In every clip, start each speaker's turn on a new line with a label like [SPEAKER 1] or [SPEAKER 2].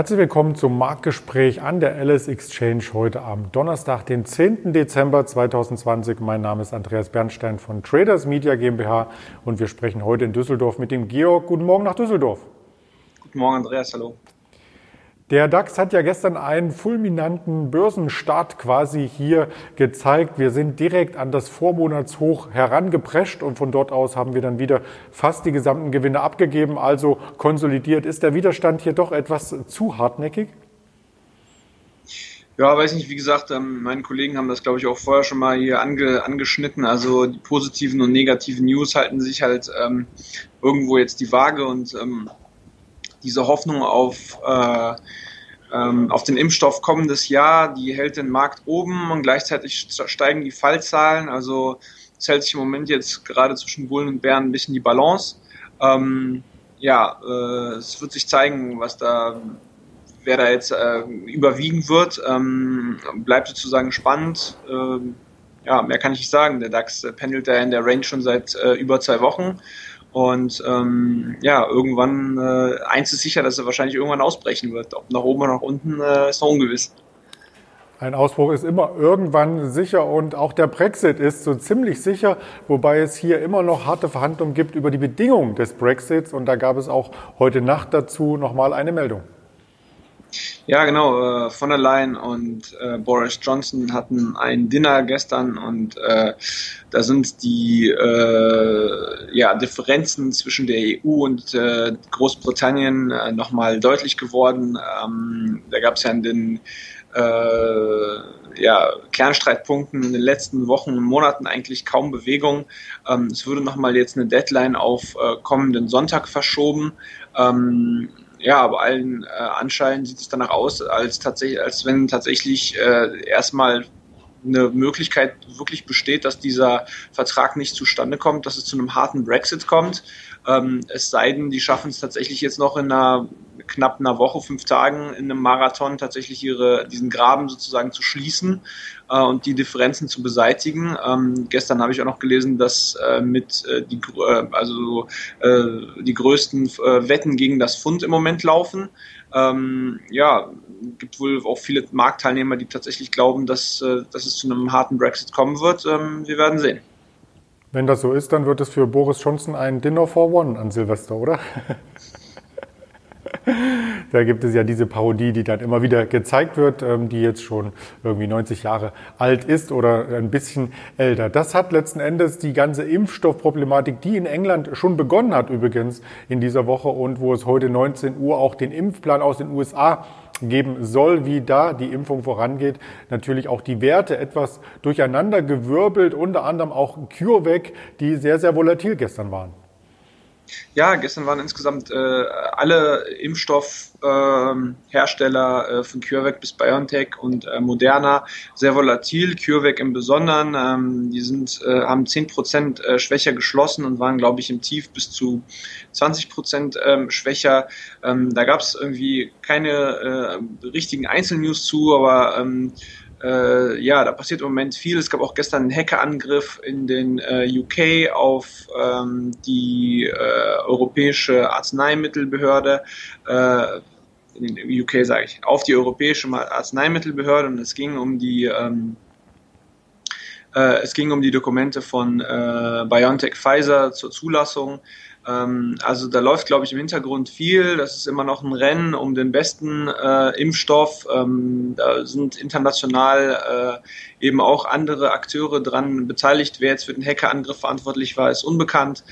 [SPEAKER 1] Herzlich willkommen zum Marktgespräch an der Alice Exchange heute am Donnerstag, den 10. Dezember 2020. Mein Name ist Andreas Bernstein von Traders Media GmbH und wir sprechen heute in Düsseldorf mit dem Georg. Guten Morgen nach Düsseldorf.
[SPEAKER 2] Guten Morgen, Andreas. Hallo.
[SPEAKER 1] Der DAX hat ja gestern einen fulminanten Börsenstart quasi hier gezeigt. Wir sind direkt an das Vormonatshoch herangeprescht und von dort aus haben wir dann wieder fast die gesamten Gewinne abgegeben, also konsolidiert. Ist der Widerstand hier doch etwas zu hartnäckig?
[SPEAKER 2] Ja, weiß nicht, wie gesagt, ähm, meine Kollegen haben das, glaube ich, auch vorher schon mal hier ange, angeschnitten. Also die positiven und negativen News halten sich halt ähm, irgendwo jetzt die Waage und ähm, diese Hoffnung auf, äh, ähm, auf den Impfstoff kommendes Jahr, die hält den Markt oben und gleichzeitig steigen die Fallzahlen. Also es hält sich im Moment jetzt gerade zwischen Bullen und Bären ein bisschen die Balance. Ähm, ja, äh, es wird sich zeigen, was da, wer da jetzt äh, überwiegen wird. Ähm, bleibt sozusagen spannend. Ähm, ja, mehr kann ich nicht sagen. Der DAX pendelt da in der Range schon seit äh, über zwei Wochen. Und ähm, ja, irgendwann, äh, eins ist sicher, dass er wahrscheinlich irgendwann ausbrechen wird. Ob nach oben oder nach unten, äh, ist noch ungewiss.
[SPEAKER 1] Ein Ausbruch ist immer irgendwann sicher und auch der Brexit ist so ziemlich sicher, wobei es hier immer noch harte Verhandlungen gibt über die Bedingungen des Brexits und da gab es auch heute Nacht dazu nochmal eine Meldung.
[SPEAKER 2] Ja, genau. Äh, von der Leyen und äh, Boris Johnson hatten ein Dinner gestern und äh, da sind die äh, ja, Differenzen zwischen der EU und äh, Großbritannien äh, nochmal deutlich geworden. Ähm, da gab es ja in den äh, ja, Kernstreitpunkten in den letzten Wochen und Monaten eigentlich kaum Bewegung. Ähm, es würde nochmal jetzt eine Deadline auf kommenden Sonntag verschoben. Ähm, ja, aber allen äh, Anschein sieht es danach aus, als tatsächlich, als wenn tatsächlich äh, erstmal eine Möglichkeit wirklich besteht, dass dieser Vertrag nicht zustande kommt, dass es zu einem harten Brexit kommt. Ähm, es sei denn, die schaffen es tatsächlich jetzt noch in einer knapp einer Woche, fünf Tagen in einem Marathon tatsächlich ihre, diesen Graben sozusagen zu schließen äh, und die Differenzen zu beseitigen. Ähm, gestern habe ich auch noch gelesen, dass äh, mit äh, die, äh, also, äh, die größten äh, Wetten gegen das Pfund im Moment laufen. Ähm, ja, gibt wohl auch viele Marktteilnehmer, die tatsächlich glauben, dass, dass es zu einem harten Brexit kommen wird. Ähm, wir werden sehen.
[SPEAKER 1] Wenn das so ist, dann wird es für Boris Johnson ein Dinner for One an Silvester, oder? da gibt es ja diese Parodie, die dann immer wieder gezeigt wird, ähm, die jetzt schon irgendwie 90 Jahre alt ist oder ein bisschen älter. Das hat letzten Endes die ganze Impfstoffproblematik, die in England schon begonnen hat übrigens in dieser Woche und wo es heute 19 Uhr auch den Impfplan aus den USA geben soll, wie da die Impfung vorangeht. Natürlich auch die Werte etwas durcheinander gewirbelt, unter anderem auch CureVac, die sehr, sehr volatil gestern waren.
[SPEAKER 2] Ja, gestern waren insgesamt äh, alle Impfstoffhersteller ähm, äh, von CureVac bis BioNTech und äh, Moderna sehr volatil. CureVac im Besonderen, ähm, die sind, äh, haben 10% äh, schwächer geschlossen und waren, glaube ich, im Tief bis zu 20% ähm, schwächer. Ähm, da gab es irgendwie keine äh, richtigen Einzelnews zu, aber ähm, äh, ja, da passiert im Moment viel. Es gab auch gestern einen Hackerangriff in den äh, UK auf ähm, die äh, Europäische Arzneimittelbehörde. Äh, in den UK sage ich, auf die Europäische Arzneimittelbehörde und es ging um die ähm, äh, es ging um die Dokumente von äh, BioNTech Pfizer zur Zulassung. Ähm, also da läuft, glaube ich, im Hintergrund viel. Das ist immer noch ein Rennen um den besten äh, Impfstoff. Ähm, da sind international äh, eben auch andere Akteure dran beteiligt. Wer jetzt für den Hackerangriff verantwortlich war, ist unbekannt.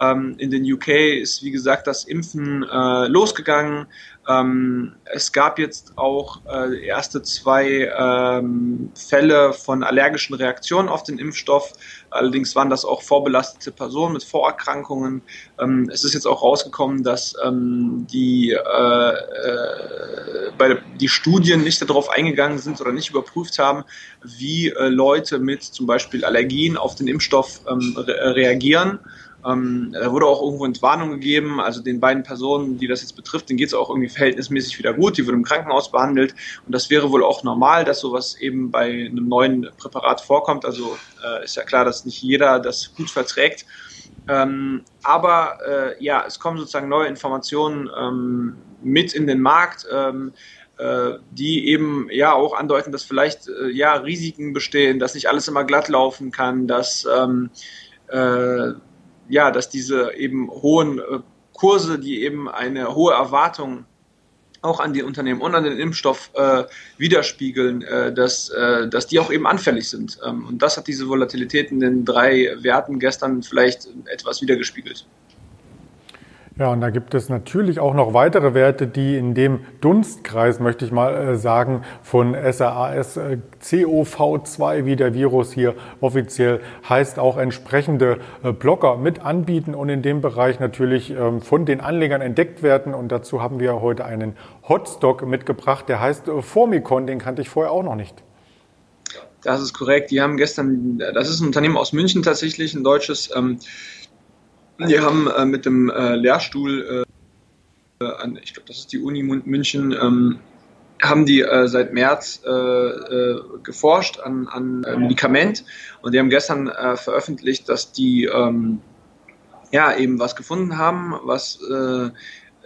[SPEAKER 2] Ähm, in den UK ist, wie gesagt, das Impfen äh, losgegangen. Ähm, es gab jetzt auch äh, erste zwei ähm, Fälle von allergischen Reaktionen auf den Impfstoff. Allerdings waren das auch vorbelastete Personen mit Vorerkrankungen. Ähm, es ist jetzt auch rausgekommen, dass ähm, die, äh, äh, bei, die Studien nicht darauf eingegangen sind oder nicht überprüft haben, wie äh, Leute mit zum Beispiel Allergien auf den Impfstoff ähm, re reagieren. Ähm, da wurde auch irgendwo Entwarnung gegeben. Also den beiden Personen, die das jetzt betrifft, denen geht es auch irgendwie verhältnismäßig wieder gut. Die wurden im Krankenhaus behandelt. Und das wäre wohl auch normal, dass sowas eben bei einem neuen Präparat vorkommt. Also äh, ist ja klar, dass nicht jeder das gut verträgt. Ähm, aber äh, ja, es kommen sozusagen neue Informationen ähm, mit in den Markt. Ähm, äh, die eben ja auch andeuten, dass vielleicht äh, ja Risiken bestehen, dass nicht alles immer glatt laufen kann, dass ähm, äh, ja, dass diese eben hohen äh, Kurse, die eben eine hohe Erwartung auch an die Unternehmen und an den Impfstoff äh, widerspiegeln, äh, dass, äh, dass die auch eben anfällig sind. Ähm, und das hat diese Volatilität in den drei Werten gestern vielleicht etwas wiedergespiegelt.
[SPEAKER 1] Ja, und da gibt es natürlich auch noch weitere Werte, die in dem Dunstkreis, möchte ich mal äh, sagen, von SRAS äh, COV2, wie der Virus hier offiziell heißt, auch entsprechende äh, Blocker mit anbieten und in dem Bereich natürlich ähm, von den Anlegern entdeckt werden. Und dazu haben wir heute einen Hotstock mitgebracht, der heißt Formicon, den kannte ich vorher auch noch nicht.
[SPEAKER 2] Das ist korrekt. Die haben gestern, das ist ein Unternehmen aus München tatsächlich, ein deutsches. Die haben äh, mit dem äh, Lehrstuhl äh, an, ich glaube, das ist die Uni München, ähm, haben die äh, seit März äh, äh, geforscht an, an Medikament. Und die haben gestern veröffentlicht, dass die ähm, ja eben was gefunden haben, was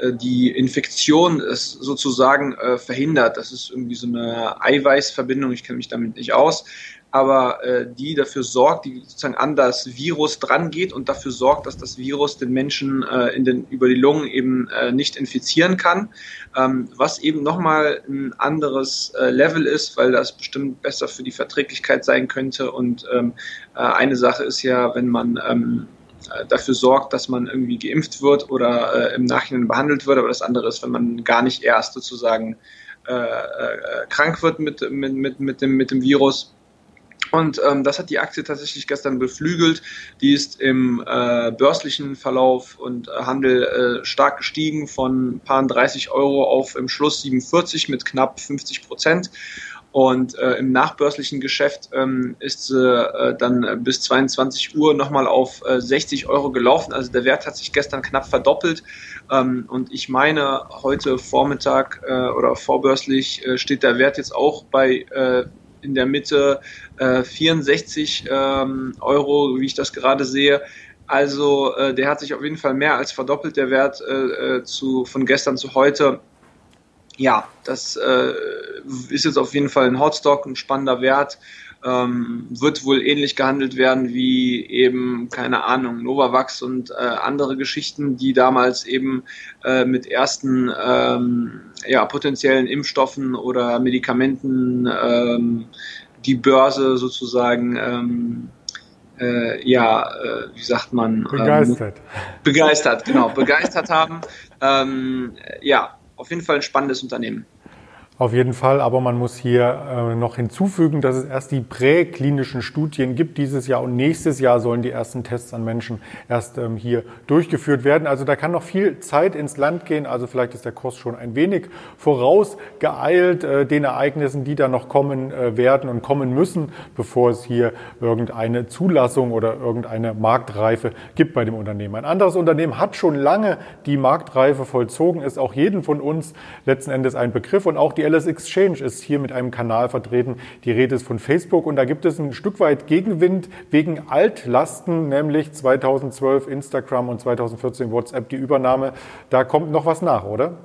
[SPEAKER 2] die Infektion ist sozusagen äh, verhindert. Das ist irgendwie so eine Eiweißverbindung, ich kenne mich damit nicht aus aber äh, die dafür sorgt, die sozusagen an das Virus dran geht und dafür sorgt, dass das Virus den Menschen äh, in den, über die Lungen eben äh, nicht infizieren kann, ähm, was eben nochmal ein anderes äh, Level ist, weil das bestimmt besser für die Verträglichkeit sein könnte. Und ähm, äh, eine Sache ist ja, wenn man ähm, äh, dafür sorgt, dass man irgendwie geimpft wird oder äh, im Nachhinein behandelt wird, aber das andere ist, wenn man gar nicht erst sozusagen äh, äh, krank wird mit, mit, mit, mit, dem, mit dem Virus und ähm, das hat die Aktie tatsächlich gestern beflügelt. Die ist im äh, börslichen Verlauf und äh, Handel äh, stark gestiegen von paar 30 Euro auf im Schluss 47 mit knapp 50 Prozent. Und äh, im nachbörslichen Geschäft ähm, ist sie äh, dann bis 22 Uhr nochmal auf äh, 60 Euro gelaufen. Also der Wert hat sich gestern knapp verdoppelt. Ähm, und ich meine, heute Vormittag äh, oder vorbörslich äh, steht der Wert jetzt auch bei äh, in der Mitte äh, 64 ähm, Euro, wie ich das gerade sehe. Also äh, der hat sich auf jeden Fall mehr als verdoppelt, der Wert äh, äh zu, von gestern zu heute. Ja, das äh, ist jetzt auf jeden Fall ein Hotstock, ein spannender Wert ähm, wird wohl ähnlich gehandelt werden wie eben, keine Ahnung, Novavax und äh, andere Geschichten, die damals eben äh, mit ersten ähm, ja, potenziellen Impfstoffen oder Medikamenten ähm, die Börse sozusagen ähm, äh, ja, äh, wie sagt man?
[SPEAKER 1] Begeistert.
[SPEAKER 2] Ähm, begeistert, genau, begeistert haben. Ähm, ja, auf jeden Fall ein spannendes Unternehmen.
[SPEAKER 1] Auf jeden Fall, aber man muss hier äh, noch hinzufügen, dass es erst die präklinischen Studien gibt dieses Jahr und nächstes Jahr sollen die ersten Tests an Menschen erst ähm, hier durchgeführt werden. Also da kann noch viel Zeit ins Land gehen. Also vielleicht ist der Kurs schon ein wenig vorausgeeilt äh, den Ereignissen, die da noch kommen äh, werden und kommen müssen, bevor es hier irgendeine Zulassung oder irgendeine Marktreife gibt bei dem Unternehmen. Ein anderes Unternehmen hat schon lange die Marktreife vollzogen, ist auch jeden von uns letzten Endes ein Begriff und auch die LS Exchange ist hier mit einem Kanal vertreten. Die Rede ist von Facebook und da gibt es ein Stück weit Gegenwind wegen Altlasten, nämlich 2012 Instagram und 2014 WhatsApp die Übernahme. Da kommt noch was nach, oder?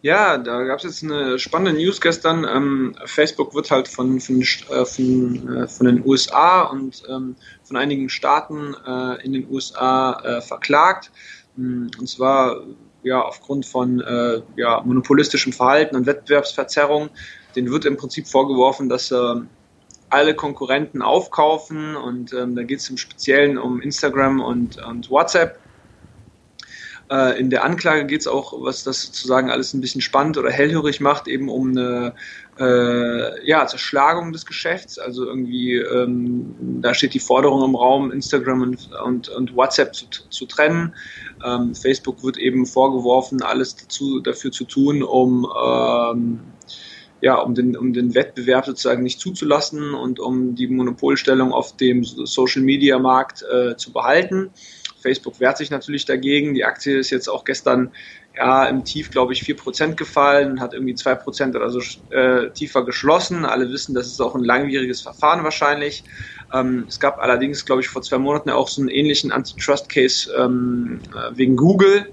[SPEAKER 2] Ja, da gab es jetzt eine spannende News gestern. Ähm, Facebook wird halt von, von, äh, von, äh, von den USA und ähm, von einigen Staaten äh, in den USA äh, verklagt. Mm, und zwar ja, aufgrund von äh, ja, monopolistischem Verhalten und Wettbewerbsverzerrung, den wird im Prinzip vorgeworfen, dass äh, alle Konkurrenten aufkaufen und ähm, da geht es im Speziellen um Instagram und, und WhatsApp. Äh, in der Anklage geht es auch, was das sozusagen alles ein bisschen spannend oder hellhörig macht, eben um eine äh, ja, Zerschlagung des Geschäfts. Also irgendwie, ähm, da steht die Forderung im Raum, Instagram und, und, und WhatsApp zu, zu trennen. Ähm, Facebook wird eben vorgeworfen, alles dazu, dafür zu tun, um ähm, ja, um den, um den Wettbewerb sozusagen nicht zuzulassen und um die Monopolstellung auf dem Social Media Markt äh, zu behalten. Facebook wehrt sich natürlich dagegen. Die Aktie ist jetzt auch gestern ja, im Tief, glaube ich, 4% gefallen, hat irgendwie 2% oder so äh, tiefer geschlossen. Alle wissen, das ist auch ein langwieriges Verfahren wahrscheinlich. Ähm, es gab allerdings, glaube ich, vor zwei Monaten auch so einen ähnlichen Antitrust-Case ähm, äh, wegen Google.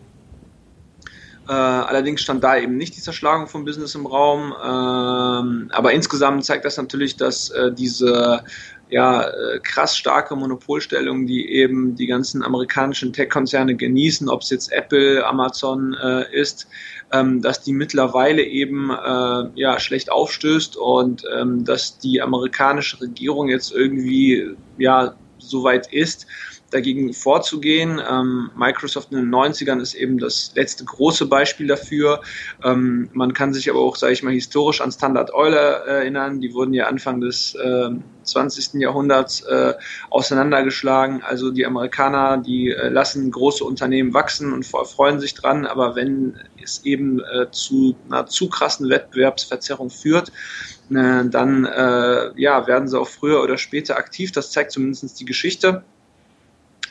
[SPEAKER 2] Äh, allerdings stand da eben nicht die Zerschlagung von Business im Raum. Ähm, aber insgesamt zeigt das natürlich, dass äh, diese ja, äh, krass starke Monopolstellung, die eben die ganzen amerikanischen Tech-Konzerne genießen, ob es jetzt Apple, Amazon äh, ist, ähm, dass die mittlerweile eben äh, ja, schlecht aufstößt und ähm, dass die amerikanische Regierung jetzt irgendwie ja, so weit ist, dagegen vorzugehen. Ähm, Microsoft in den 90ern ist eben das letzte große Beispiel dafür. Ähm, man kann sich aber auch, sage ich mal, historisch an Standard Oil erinnern. Die wurden ja Anfang des äh, 20. Jahrhunderts äh, auseinandergeschlagen. Also die Amerikaner, die äh, lassen große Unternehmen wachsen und freuen sich dran, aber wenn es eben äh, zu einer zu krassen Wettbewerbsverzerrung führt, äh, dann äh, ja, werden sie auch früher oder später aktiv. Das zeigt zumindest die Geschichte.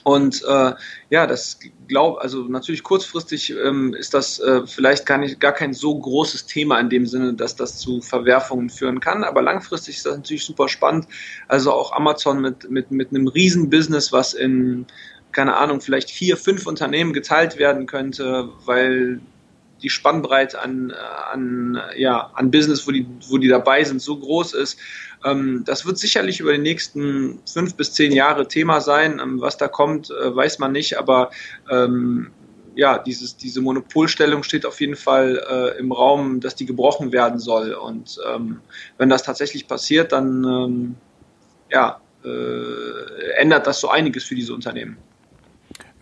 [SPEAKER 2] Und äh, ja, das glaube, also natürlich kurzfristig ähm, ist das äh, vielleicht gar nicht gar kein so großes Thema in dem Sinne, dass das zu Verwerfungen führen kann. Aber langfristig ist das natürlich super spannend. Also auch Amazon mit mit mit einem Riesenbusiness, was in keine Ahnung, vielleicht vier, fünf Unternehmen geteilt werden könnte, weil die Spannbreite an, an, ja, an Business, wo die, wo die dabei sind, so groß ist. Ähm, das wird sicherlich über die nächsten fünf bis zehn Jahre Thema sein. Ähm, was da kommt, äh, weiß man nicht, aber ähm, ja, dieses, diese Monopolstellung steht auf jeden Fall äh, im Raum, dass die gebrochen werden soll. Und ähm, wenn das tatsächlich passiert, dann ähm, ja, äh, ändert das so einiges für diese Unternehmen.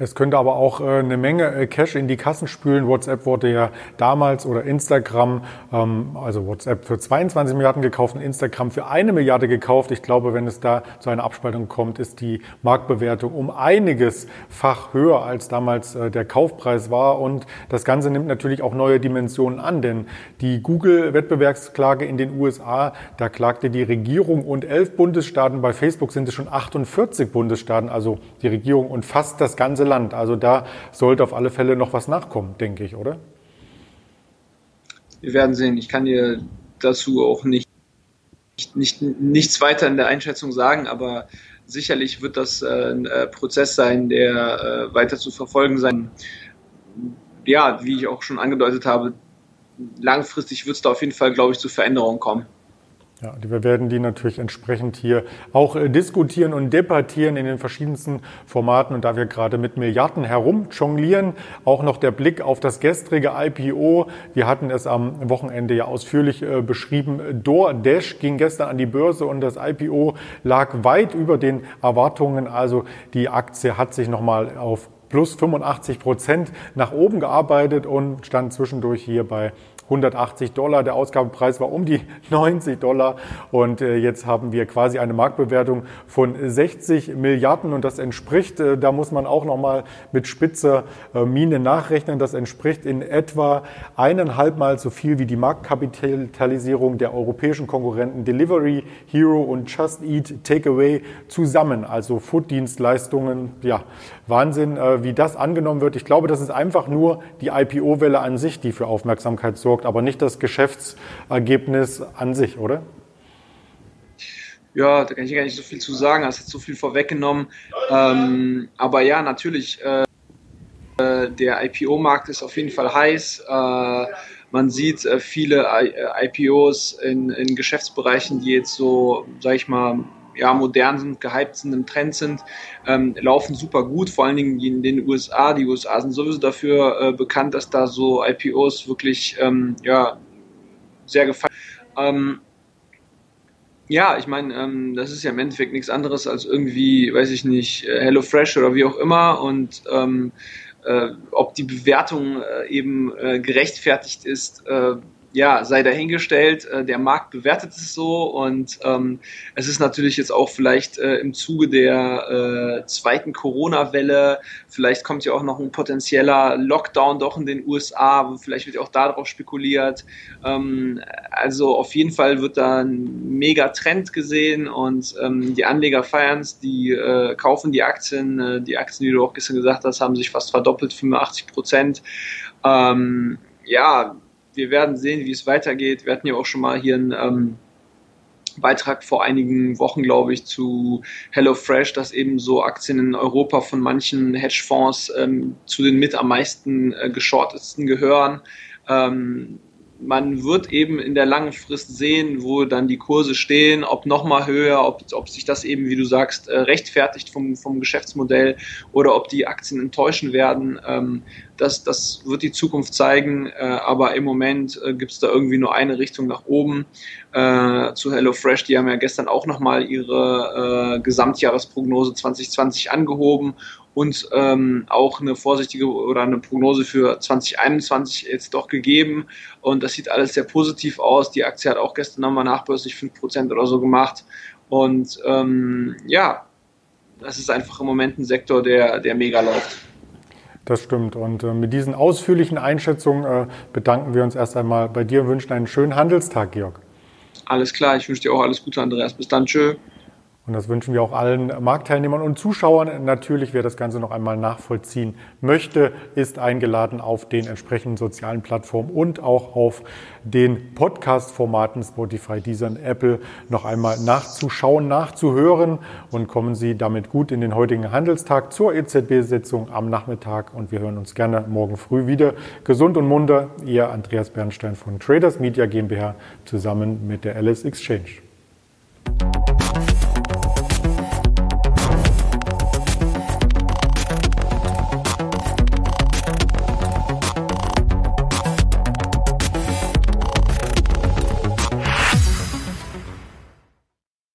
[SPEAKER 1] Es könnte aber auch äh, eine Menge äh, Cash in die Kassen spülen. WhatsApp wurde ja damals oder Instagram, ähm, also WhatsApp für 22 Milliarden gekauft und Instagram für eine Milliarde gekauft. Ich glaube, wenn es da zu einer Abspaltung kommt, ist die Marktbewertung um einiges fach höher als damals äh, der Kaufpreis war. Und das Ganze nimmt natürlich auch neue Dimensionen an, denn die Google-Wettbewerbsklage in den USA, da klagte die Regierung und elf Bundesstaaten. Bei Facebook sind es schon 48 Bundesstaaten, also die Regierung und fast das ganze Land. Also da sollte auf alle Fälle noch was nachkommen, denke ich, oder?
[SPEAKER 2] Wir werden sehen. Ich kann dir dazu auch nicht, nicht, nichts weiter in der Einschätzung sagen, aber sicherlich wird das äh, ein äh, Prozess sein, der äh, weiter zu verfolgen sein. Ja, wie ich auch schon angedeutet habe, langfristig wird es da auf jeden Fall, glaube ich, zu Veränderungen kommen.
[SPEAKER 1] Ja, wir werden die natürlich entsprechend hier auch äh, diskutieren und debattieren in den verschiedensten Formaten. Und da wir gerade mit Milliarden herumjonglieren, auch noch der Blick auf das gestrige IPO. Wir hatten es am Wochenende ja ausführlich äh, beschrieben. DoorDash ging gestern an die Börse und das IPO lag weit über den Erwartungen. Also die Aktie hat sich nochmal auf plus 85 Prozent nach oben gearbeitet und stand zwischendurch hier bei 180 Dollar. Der Ausgabepreis war um die 90 Dollar. Und äh, jetzt haben wir quasi eine Marktbewertung von 60 Milliarden. Und das entspricht, äh, da muss man auch nochmal mit spitzer äh, Mine nachrechnen, das entspricht in etwa eineinhalb Mal so viel wie die Marktkapitalisierung der europäischen Konkurrenten Delivery, Hero und Just Eat Takeaway zusammen. Also Food-Dienstleistungen, ja, Wahnsinn, wie das angenommen wird. Ich glaube, das ist einfach nur die IPO-Welle an sich, die für Aufmerksamkeit sorgt aber nicht das Geschäftsergebnis an sich, oder?
[SPEAKER 2] Ja, da kann ich gar nicht so viel zu sagen, hast jetzt so viel vorweggenommen. Ähm, aber ja, natürlich, äh, der IPO-Markt ist auf jeden Fall heiß. Äh, man sieht äh, viele IPOs in, in Geschäftsbereichen, die jetzt so, sag ich mal, ja, modern sind, gehypt sind, im Trend sind, ähm, laufen super gut, vor allen Dingen in den USA. Die USA sind sowieso dafür äh, bekannt, dass da so IPOs wirklich ähm, ja, sehr gefallen. Ähm, ja, ich meine, ähm, das ist ja im Endeffekt nichts anderes als irgendwie, weiß ich nicht, äh, HelloFresh oder wie auch immer und ähm, äh, ob die Bewertung äh, eben äh, gerechtfertigt ist, äh, ja, sei dahingestellt. Äh, der Markt bewertet es so und ähm, es ist natürlich jetzt auch vielleicht äh, im Zuge der äh, zweiten Corona-Welle, vielleicht kommt ja auch noch ein potenzieller Lockdown doch in den USA, vielleicht wird ja auch darauf spekuliert. Ähm, also auf jeden Fall wird da ein mega Trend gesehen und ähm, die Anleger feiern es, die äh, kaufen die Aktien, äh, die Aktien, die du auch gestern gesagt hast, haben sich fast verdoppelt, 85 Prozent. Ähm, ja, wir werden sehen, wie es weitergeht. Wir hatten ja auch schon mal hier ein, ähm, Beitrag vor einigen Wochen, glaube ich, zu HelloFresh, dass eben so Aktien in Europa von manchen Hedgefonds ähm, zu den mit am meisten äh, geschortetsten gehören. Ähm, man wird eben in der langen Frist sehen, wo dann die Kurse stehen, ob nochmal höher, ob, ob sich das eben, wie du sagst, äh, rechtfertigt vom, vom Geschäftsmodell oder ob die Aktien enttäuschen werden. Ähm, das, das wird die Zukunft zeigen, äh, aber im Moment äh, gibt es da irgendwie nur eine Richtung nach oben. zu HelloFresh, die haben ja gestern auch nochmal ihre Gesamtjahresprognose 2020 angehoben und ähm, auch eine vorsichtige oder eine Prognose für 2021 jetzt doch gegeben. Und das sieht alles sehr positiv aus. Die Aktie hat auch gestern nochmal nachbörslich 5% oder so gemacht. Und ähm, ja, das ist einfach im Moment ein Sektor, der, der mega läuft.
[SPEAKER 1] Das stimmt. Und äh, mit diesen ausführlichen Einschätzungen äh, bedanken wir uns erst einmal bei dir und wünschen einen schönen Handelstag, Georg.
[SPEAKER 2] Alles klar, ich wünsche dir auch alles Gute, Andreas. Bis dann, tschö.
[SPEAKER 1] Und das wünschen wir auch allen Marktteilnehmern und Zuschauern. Natürlich, wer das Ganze noch einmal nachvollziehen möchte, ist eingeladen auf den entsprechenden sozialen Plattformen und auch auf den Podcast-Formaten Spotify, Deezer und Apple noch einmal nachzuschauen, nachzuhören und kommen Sie damit gut in den heutigen Handelstag zur EZB-Sitzung am Nachmittag und wir hören uns gerne morgen früh wieder. Gesund und munter, Ihr Andreas Bernstein von Traders Media GmbH zusammen mit der Alice Exchange.